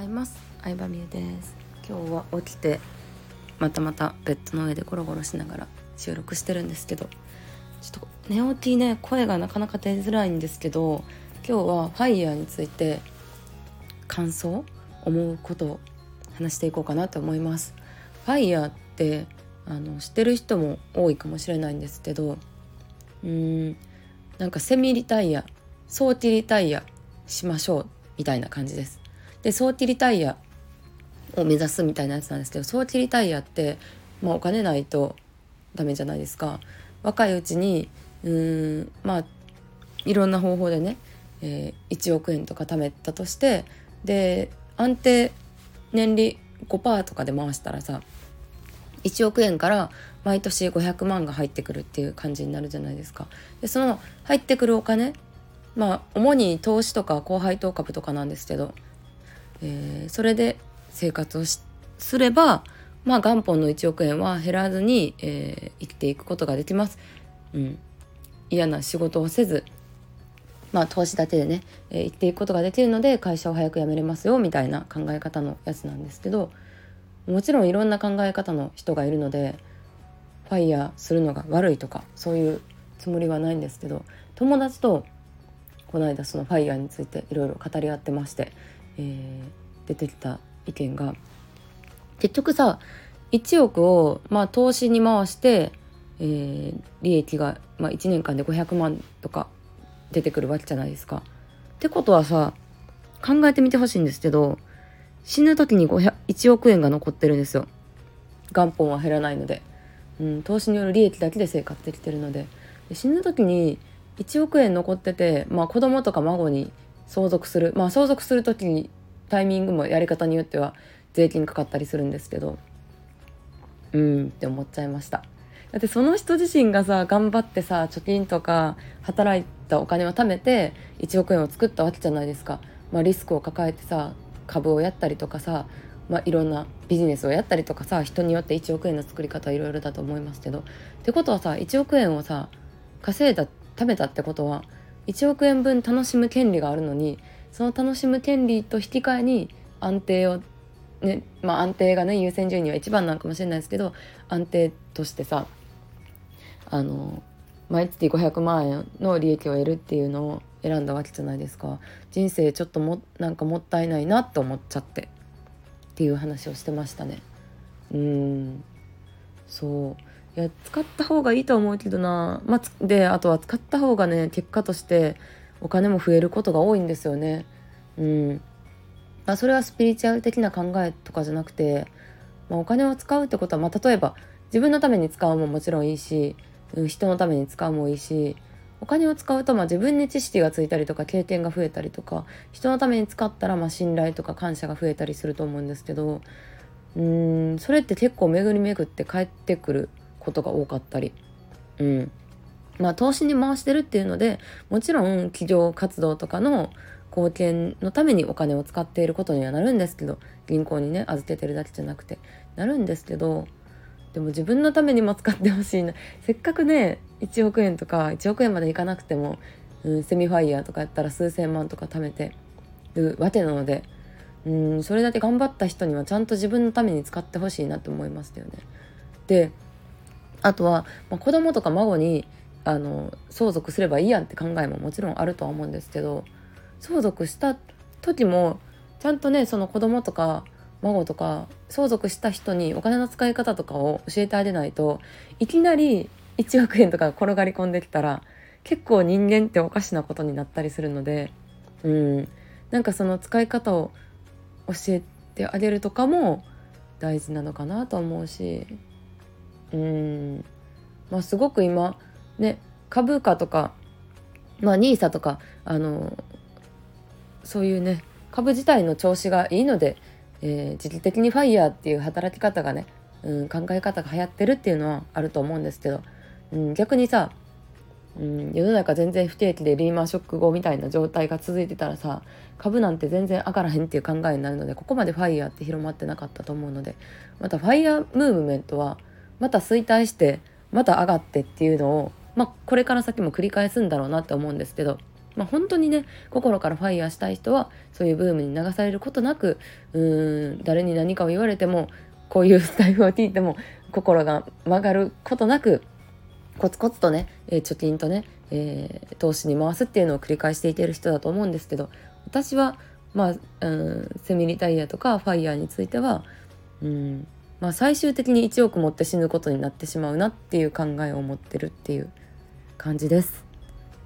ざいます。相葉美優です。今日は起きてまたまたベッドの上でゴロゴロしながら収録してるんですけどちょっと寝起きね声がなかなか出づらいんですけど今日はファイヤーについて感想思うことを話していこうかなと思います。ファイヤーってあの知ってる人も多いかもしれないんですけどうーんなんかセミリタイヤ早期リタイヤしましょうみたいな感じです。で早期リタイアを目指すみたいなやつなんですけど早期リタイアって、まあ、お金ないとダメじゃないですか若いうちにうんまあいろんな方法でね、えー、1億円とか貯めたとしてで安定年利5%とかで回したらさ1億円から毎年500万が入ってくるっていう感じになるじゃないですか。でその入ってくるお金まあ主に投資とか高配当株とかなんですけどえー、それで生活をすれば、まあ、元本の1億円は減らずに、えー、生きていくことができます。うん、嫌な仕事をせず、まあ、投資だけでね、えー、生きていくことができるので会社を早く辞めれますよみたいな考え方のやつなんですけどもちろんいろんな考え方の人がいるのでファイヤーするのが悪いとかそういうつもりはないんですけど友達とこの間そのファイヤーについていろいろ語り合ってましてえー、出てきた意見が結局さ1億を、まあ、投資に回して、えー、利益が、まあ、1年間で500万とか出てくるわけじゃないですか。ってことはさ考えてみてほしいんですけど死ぬ時に1億円が残ってるんですよ。元本は減らないので、うん、投資による利益だけで生活できてるのでで死ぬ時に1億円残ってて、まあ、子供とか孫に相続する。まあ相続する時にタイミングもやり方によっては税金かかったりするんですけど。うんって思っちゃいました。だってその人自身がさ頑張ってさ貯金とか働いたお金を貯めて1億円を作ったわけじゃないですか、まあ、リスクを抱えてさ株をやったりとかさ、まあ、いろんなビジネスをやったりとかさ人によって1億円の作り方はいろいろだと思いますけど。ってことはさ1億円をさ稼いだ貯めたってことは1億円分楽しむ権利があるのにその楽しむ権利と引き換えに安定をねまあ安定がね優先順位は一番なんかもしれないですけど安定としてさあの毎月500万円の利益を得るっていうのを選んだわけじゃないですか。人生ちょっともなんかもったいないなって思っちゃってっていう話をしてましたね。うん。そう。いや使った方がいいと思うけどな、まあ、であとは使った方がね結果としてお金も増えることが多いんですよね。うん、まあそれはスピリチュアル的な考えとかじゃなくて、まあ、お金を使うってことは、まあ、例えば自分のために使うももちろんいいし、人のために使うもいいしお金を使うとまあ自分に知識がついたりとか経験が増えたりとか人のために使ったらまあ信頼とか感謝が増えたりすると思うんですけどうんそれって結構巡り巡って帰ってくることが多かったり、うん、まあ投資に回してるっていうのでもちろん企業活動とかの貢献のためにお金を使っていることにはなるんですけど銀行にね預けてるだけじゃなくてなるんですけどでも自分のためにも使ってほしいな。せっかくね1億円とか1億円までいかなくても、うん、セミファイヤーとかやったら数千万とか貯めてるわけなのでうんそれだけ頑張った人にはちゃんと自分のために使ってほしいなって思いましたよね。であとは、まあ、子供とか孫にあの相続すればいいやんって考えももちろんあるとは思うんですけど相続した時もちゃんとねその子供とか孫とか相続した人にお金の使い方とかを教えてあげないといきなり1億円とか転がり込んできたら結構人間っておかしなことになったりするのでうん。なんかその使い方を教えてあげるとかも大事なのかなと思うし。うん。まあすごく今ね株価とかまあ NISA とかあのそういうね株自体の調子がいいので、えー、時期的にファイヤーっていう働き方がね、うん、考え方が流行ってるっていうのはあると思うんですけど、うん、逆にさ、うん、世の中全然不景気でリーマンショック後みたいな状態が続いてたらさ株なんて全然上がらへんっていう考えになるのでここまでファイヤーって広まってなかったと思うのでまたファイヤームーブメントはまた衰退してまた上がってっていうのを、まあ、これから先も繰り返すんだろうなって思うんですけどまあ、本当にね心からファイヤーしたい人はそういうブームに流されることなくうーん誰に何かを言われてもこういうスタイルを聞いても心が曲がることなくコツコツとね、えー、貯金とね、えー、投資に回すっていうのを繰り返していてる人だと思うんですけど私はまあ、うん、セミリタイヤとかファイヤーについては、うんまあ、最終的に1億持って死ぬことになってしまうなっていう考えを持ってるっていう感じです。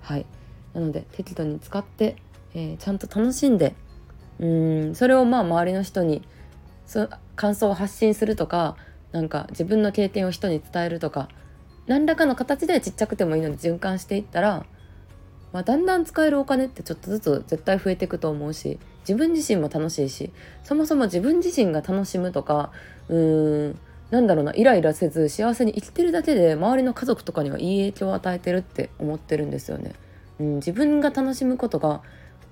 はいなので適度に使って、えー、ちゃんと楽しんでうんそれをまあ周りの人にそ感想を発信するとかなんか自分の経験を人に伝えるとか何らかの形でちっちゃくてもいいので循環していったら、まあ、だんだん使えるお金ってちょっとずつ絶対増えていくと思うし自分自身も楽しいしそもそも自分自身が楽しむとかうーんなんだろうなイライラせず幸せに生きてるだけで周りの家族とかにはいい影響を与えてるって思ってるんですよね。うん、自分が楽しむことが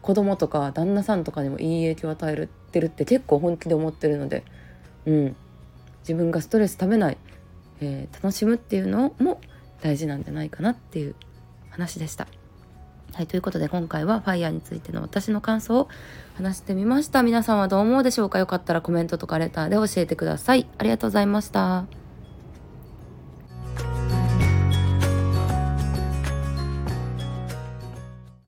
子供とか旦那さんとかにもいい影響を与えてるって結構本気で思ってるので、うん、自分がストレスためない、えー、楽しむっていうのも大事なんじゃないかなっていう話でした。はい、ということで今回は FIRE についての私の感想を話してみました。皆さんはどう思うでしょうか？よかったらコメントとかレターで教えてください。ありがとうございました。